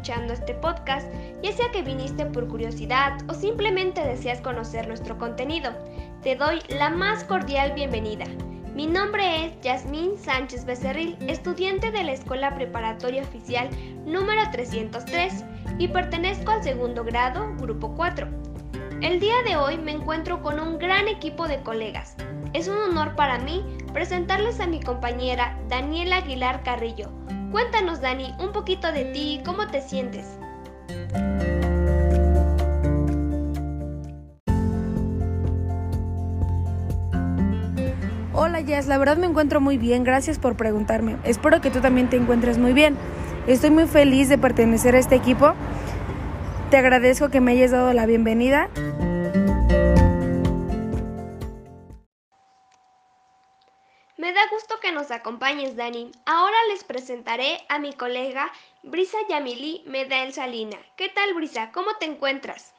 Escuchando este podcast, ya sea que viniste por curiosidad o simplemente deseas conocer nuestro contenido. Te doy la más cordial bienvenida. Mi nombre es Yasmín Sánchez Becerril, estudiante de la Escuela Preparatoria Oficial número 303 y pertenezco al segundo grado, grupo 4. El día de hoy me encuentro con un gran equipo de colegas. Es un honor para mí presentarles a mi compañera Daniela Aguilar Carrillo, Cuéntanos, Dani, un poquito de ti, ¿cómo te sientes? Hola Jazz, la verdad me encuentro muy bien, gracias por preguntarme. Espero que tú también te encuentres muy bien. Estoy muy feliz de pertenecer a este equipo. Te agradezco que me hayas dado la bienvenida. Acompañes, Dani. Ahora les presentaré a mi colega Brisa Yamili Medel Salina. ¿Qué tal, Brisa? ¿Cómo te encuentras?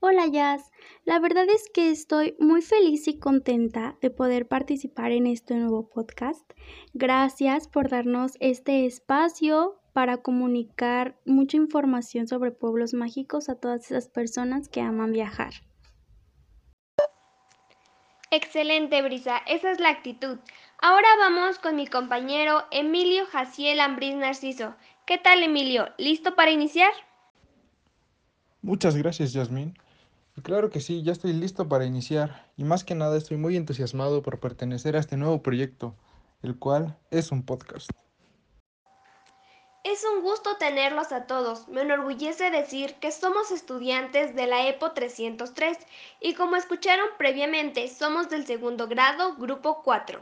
Hola, Jazz. La verdad es que estoy muy feliz y contenta de poder participar en este nuevo podcast. Gracias por darnos este espacio para comunicar mucha información sobre pueblos mágicos a todas esas personas que aman viajar. Excelente, Brisa, esa es la actitud. Ahora vamos con mi compañero Emilio Jaciel Ambriz Narciso. ¿Qué tal, Emilio? ¿Listo para iniciar? Muchas gracias, Yasmín. Claro que sí, ya estoy listo para iniciar y más que nada estoy muy entusiasmado por pertenecer a este nuevo proyecto, el cual es un podcast. Es un gusto tenerlos a todos. Me enorgullece decir que somos estudiantes de la EPO 303 y como escucharon previamente, somos del segundo grado, grupo 4.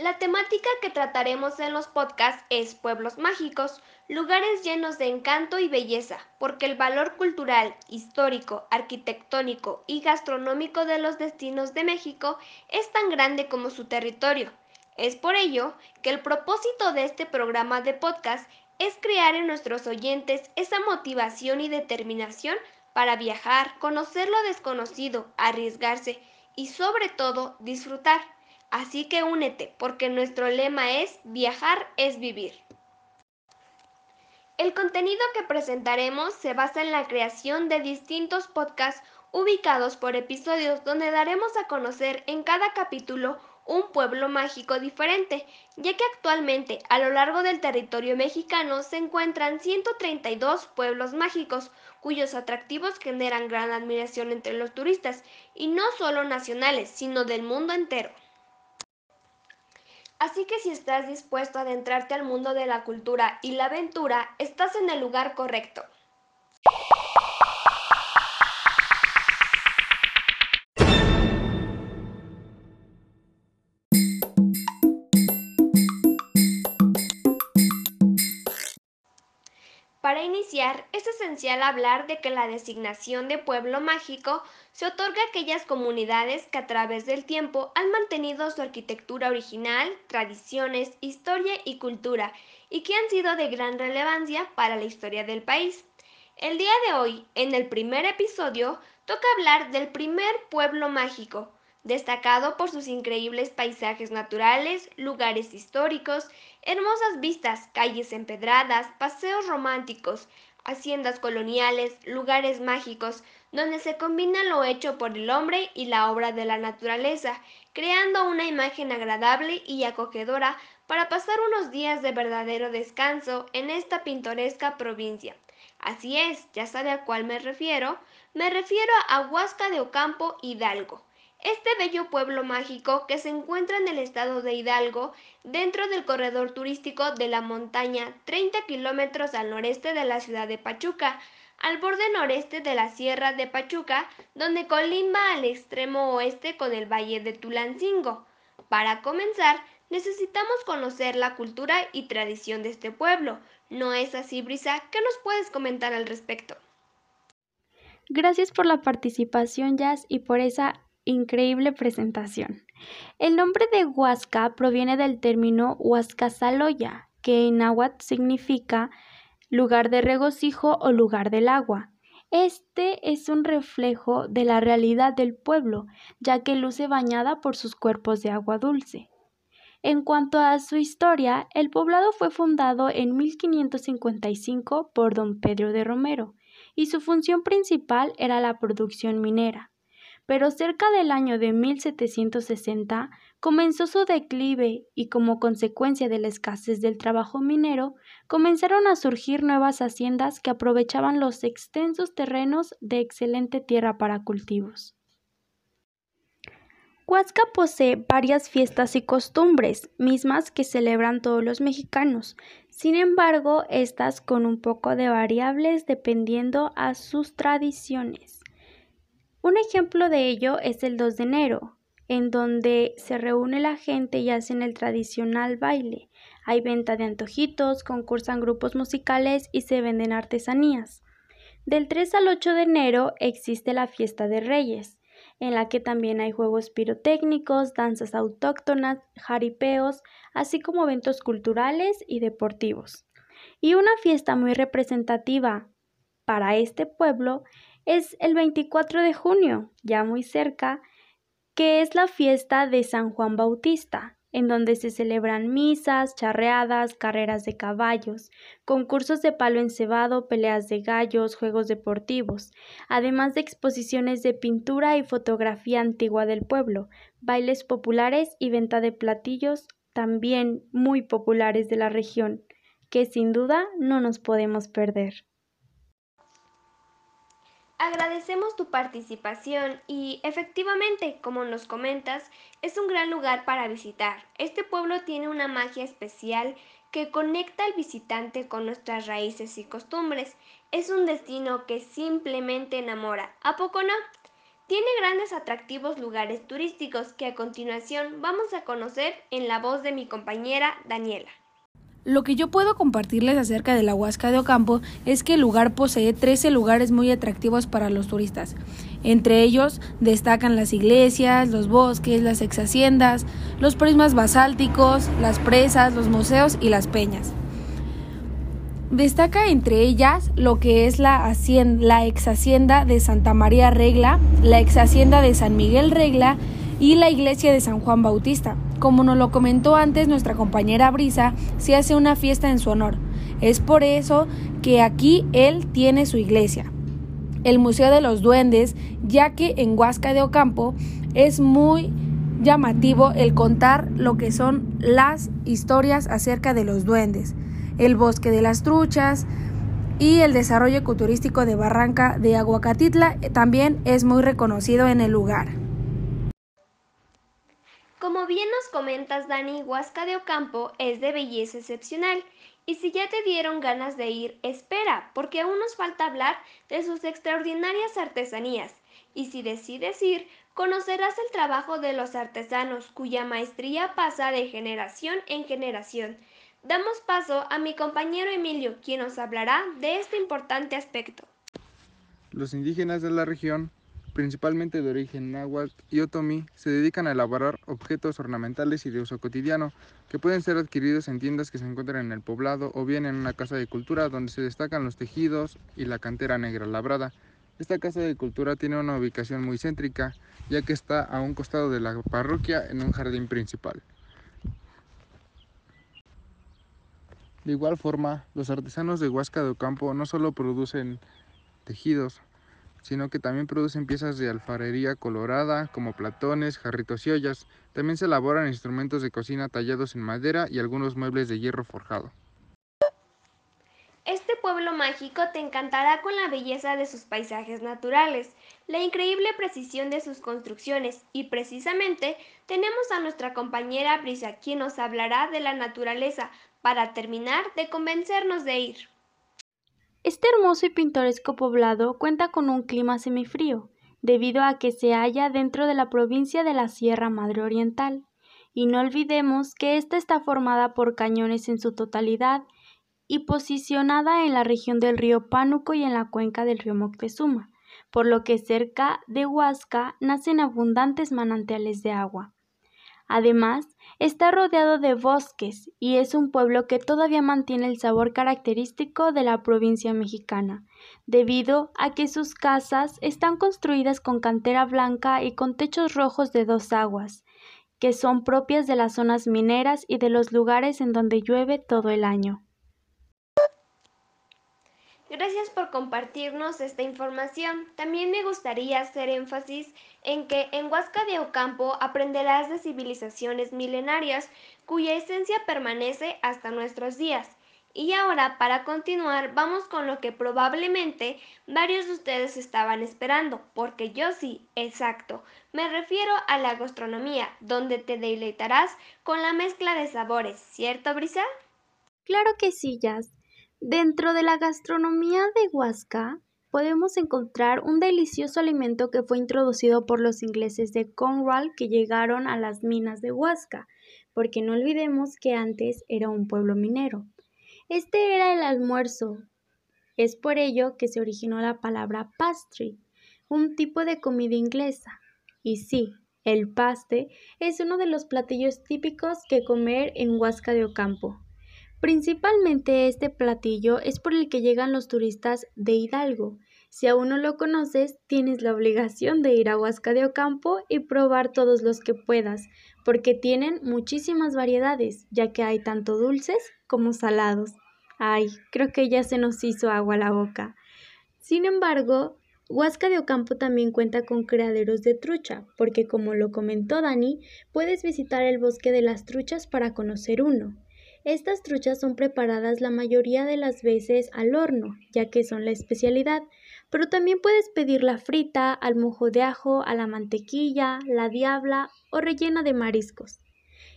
La temática que trataremos en los podcasts es pueblos mágicos, lugares llenos de encanto y belleza, porque el valor cultural, histórico, arquitectónico y gastronómico de los destinos de México es tan grande como su territorio. Es por ello que el propósito de este programa de podcast es crear en nuestros oyentes esa motivación y determinación para viajar, conocer lo desconocido, arriesgarse y sobre todo disfrutar. Así que únete, porque nuestro lema es viajar es vivir. El contenido que presentaremos se basa en la creación de distintos podcasts ubicados por episodios donde daremos a conocer en cada capítulo un pueblo mágico diferente, ya que actualmente a lo largo del territorio mexicano se encuentran 132 pueblos mágicos, cuyos atractivos generan gran admiración entre los turistas, y no solo nacionales, sino del mundo entero. Así que si estás dispuesto a adentrarte al mundo de la cultura y la aventura, estás en el lugar correcto. Para iniciar, es esencial hablar de que la designación de pueblo mágico se otorga a aquellas comunidades que a través del tiempo han mantenido su arquitectura original, tradiciones, historia y cultura, y que han sido de gran relevancia para la historia del país. El día de hoy, en el primer episodio, toca hablar del primer pueblo mágico, destacado por sus increíbles paisajes naturales, lugares históricos, hermosas vistas, calles empedradas, paseos románticos, haciendas coloniales, lugares mágicos, donde se combina lo hecho por el hombre y la obra de la naturaleza, creando una imagen agradable y acogedora para pasar unos días de verdadero descanso en esta pintoresca provincia. Así es, ya sabe a cuál me refiero, me refiero a Huasca de Ocampo, Hidalgo. Este bello pueblo mágico que se encuentra en el estado de Hidalgo, dentro del corredor turístico de la montaña, 30 kilómetros al noreste de la ciudad de Pachuca, al borde noreste de la Sierra de Pachuca, donde colimba al extremo oeste con el Valle de Tulancingo. Para comenzar, necesitamos conocer la cultura y tradición de este pueblo. ¿No es así, Brisa? ¿Qué nos puedes comentar al respecto? Gracias por la participación, Jazz, y por esa increíble presentación. El nombre de Huasca proviene del término Huascasaloya, que en náhuatl significa lugar de regocijo o lugar del agua. Este es un reflejo de la realidad del pueblo, ya que luce bañada por sus cuerpos de agua dulce. En cuanto a su historia, el poblado fue fundado en 1555 por don Pedro de Romero, y su función principal era la producción minera. Pero cerca del año de 1760 comenzó su declive y como consecuencia de la escasez del trabajo minero, comenzaron a surgir nuevas haciendas que aprovechaban los extensos terrenos de excelente tierra para cultivos. Huasca posee varias fiestas y costumbres, mismas que celebran todos los mexicanos. Sin embargo, estas con un poco de variables dependiendo a sus tradiciones. Un ejemplo de ello es el 2 de enero, en donde se reúne la gente y hacen el tradicional baile. Hay venta de antojitos, concursan grupos musicales y se venden artesanías. Del 3 al 8 de enero existe la fiesta de Reyes, en la que también hay juegos pirotécnicos, danzas autóctonas, jaripeos, así como eventos culturales y deportivos. Y una fiesta muy representativa para este pueblo es el 24 de junio, ya muy cerca, que es la fiesta de San Juan Bautista, en donde se celebran misas, charreadas, carreras de caballos, concursos de palo encebado, peleas de gallos, juegos deportivos, además de exposiciones de pintura y fotografía antigua del pueblo, bailes populares y venta de platillos también muy populares de la región, que sin duda no nos podemos perder. Agradecemos tu participación y efectivamente, como nos comentas, es un gran lugar para visitar. Este pueblo tiene una magia especial que conecta al visitante con nuestras raíces y costumbres. Es un destino que simplemente enamora. ¿A poco no? Tiene grandes atractivos lugares turísticos que a continuación vamos a conocer en la voz de mi compañera Daniela. Lo que yo puedo compartirles acerca de la Huasca de Ocampo es que el lugar posee 13 lugares muy atractivos para los turistas. Entre ellos destacan las iglesias, los bosques, las ex haciendas, los prismas basálticos, las presas, los museos y las peñas. Destaca entre ellas lo que es la, hacienda, la ex hacienda de Santa María Regla, la ex hacienda de San Miguel Regla y la iglesia de San Juan Bautista. Como nos lo comentó antes nuestra compañera Brisa, se hace una fiesta en su honor. Es por eso que aquí él tiene su iglesia. El Museo de los Duendes, ya que en Huasca de Ocampo es muy llamativo el contar lo que son las historias acerca de los duendes, el bosque de las truchas y el desarrollo ecoturístico de Barranca de Aguacatitla también es muy reconocido en el lugar. Como bien nos comentas, Dani, Huasca de Ocampo es de belleza excepcional. Y si ya te dieron ganas de ir, espera, porque aún nos falta hablar de sus extraordinarias artesanías. Y si decides ir, conocerás el trabajo de los artesanos, cuya maestría pasa de generación en generación. Damos paso a mi compañero Emilio, quien nos hablará de este importante aspecto. Los indígenas de la región principalmente de origen náhuatl y otomí, se dedican a elaborar objetos ornamentales y de uso cotidiano, que pueden ser adquiridos en tiendas que se encuentran en el poblado o bien en una casa de cultura donde se destacan los tejidos y la cantera negra labrada. Esta casa de cultura tiene una ubicación muy céntrica, ya que está a un costado de la parroquia en un jardín principal. De igual forma, los artesanos de Huasca de Ocampo no solo producen tejidos, sino que también producen piezas de alfarería colorada como platones, jarritos y ollas. También se elaboran instrumentos de cocina tallados en madera y algunos muebles de hierro forjado. Este pueblo mágico te encantará con la belleza de sus paisajes naturales, la increíble precisión de sus construcciones y precisamente tenemos a nuestra compañera Brisa quien nos hablará de la naturaleza para terminar de convencernos de ir. Este hermoso y pintoresco poblado cuenta con un clima semifrío, debido a que se halla dentro de la provincia de la Sierra Madre Oriental. Y no olvidemos que ésta está formada por cañones en su totalidad y posicionada en la región del río Pánuco y en la cuenca del río Moctezuma, por lo que cerca de Huasca nacen abundantes manantiales de agua. Además, está rodeado de bosques y es un pueblo que todavía mantiene el sabor característico de la provincia mexicana, debido a que sus casas están construidas con cantera blanca y con techos rojos de dos aguas, que son propias de las zonas mineras y de los lugares en donde llueve todo el año. Gracias por compartirnos esta información. También me gustaría hacer énfasis en que en Huasca de Ocampo aprenderás de civilizaciones milenarias cuya esencia permanece hasta nuestros días. Y ahora, para continuar, vamos con lo que probablemente varios de ustedes estaban esperando, porque yo sí, exacto. Me refiero a la gastronomía, donde te deleitarás con la mezcla de sabores, ¿cierto, Brisa? Claro que sí, Jazz. Dentro de la gastronomía de Huasca podemos encontrar un delicioso alimento que fue introducido por los ingleses de Cornwall que llegaron a las minas de Huasca, porque no olvidemos que antes era un pueblo minero. Este era el almuerzo. Es por ello que se originó la palabra pastry, un tipo de comida inglesa. Y sí, el paste es uno de los platillos típicos que comer en Huasca de Ocampo. Principalmente este platillo es por el que llegan los turistas de Hidalgo. Si aún no lo conoces, tienes la obligación de ir a Huasca de Ocampo y probar todos los que puedas, porque tienen muchísimas variedades, ya que hay tanto dulces como salados. Ay, creo que ya se nos hizo agua la boca. Sin embargo, Huasca de Ocampo también cuenta con criaderos de trucha, porque como lo comentó Dani, puedes visitar el bosque de las truchas para conocer uno. Estas truchas son preparadas la mayoría de las veces al horno, ya que son la especialidad, pero también puedes pedirla frita, al mojo de ajo, a la mantequilla, la diabla o rellena de mariscos.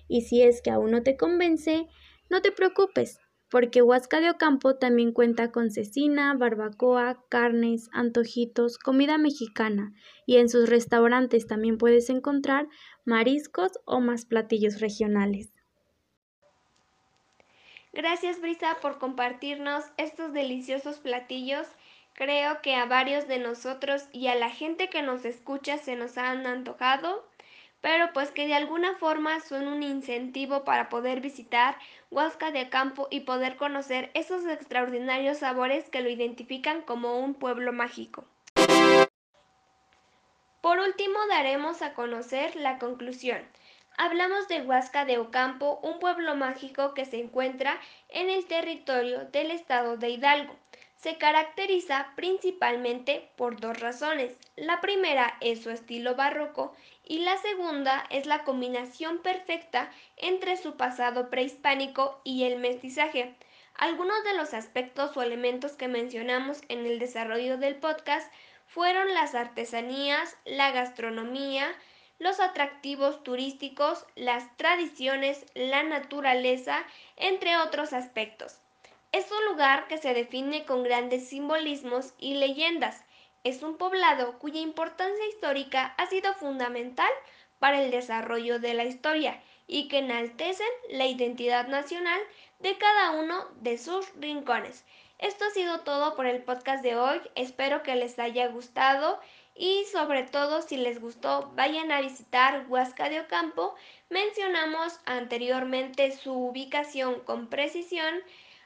Y si es que aún no te convence, no te preocupes, porque Huasca de Ocampo también cuenta con cecina, barbacoa, carnes, antojitos, comida mexicana, y en sus restaurantes también puedes encontrar mariscos o más platillos regionales. Gracias Brisa por compartirnos estos deliciosos platillos. Creo que a varios de nosotros y a la gente que nos escucha se nos han antojado, pero pues que de alguna forma son un incentivo para poder visitar Huasca de Campo y poder conocer esos extraordinarios sabores que lo identifican como un pueblo mágico. Por último, daremos a conocer la conclusión. Hablamos de Huasca de Ocampo, un pueblo mágico que se encuentra en el territorio del estado de Hidalgo. Se caracteriza principalmente por dos razones. La primera es su estilo barroco y la segunda es la combinación perfecta entre su pasado prehispánico y el mestizaje. Algunos de los aspectos o elementos que mencionamos en el desarrollo del podcast fueron las artesanías, la gastronomía, los atractivos turísticos, las tradiciones, la naturaleza, entre otros aspectos. Es un lugar que se define con grandes simbolismos y leyendas. Es un poblado cuya importancia histórica ha sido fundamental para el desarrollo de la historia y que enaltecen la identidad nacional de cada uno de sus rincones. Esto ha sido todo por el podcast de hoy. Espero que les haya gustado y sobre todo si les gustó vayan a visitar Huasca de Ocampo. Mencionamos anteriormente su ubicación con precisión,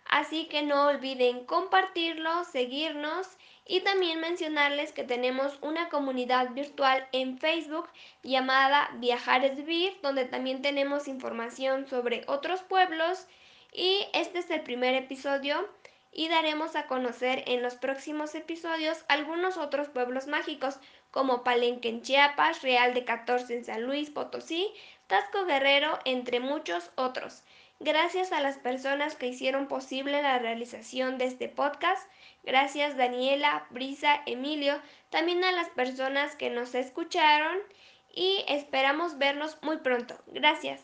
así que no olviden compartirlo, seguirnos y también mencionarles que tenemos una comunidad virtual en Facebook llamada Viajar Vivir, donde también tenemos información sobre otros pueblos y este es el primer episodio y daremos a conocer en los próximos episodios algunos otros pueblos mágicos como Palenque en Chiapas, Real de 14 en San Luis Potosí, Tasco Guerrero, entre muchos otros. Gracias a las personas que hicieron posible la realización de este podcast. Gracias Daniela, Brisa, Emilio, también a las personas que nos escucharon y esperamos vernos muy pronto. Gracias.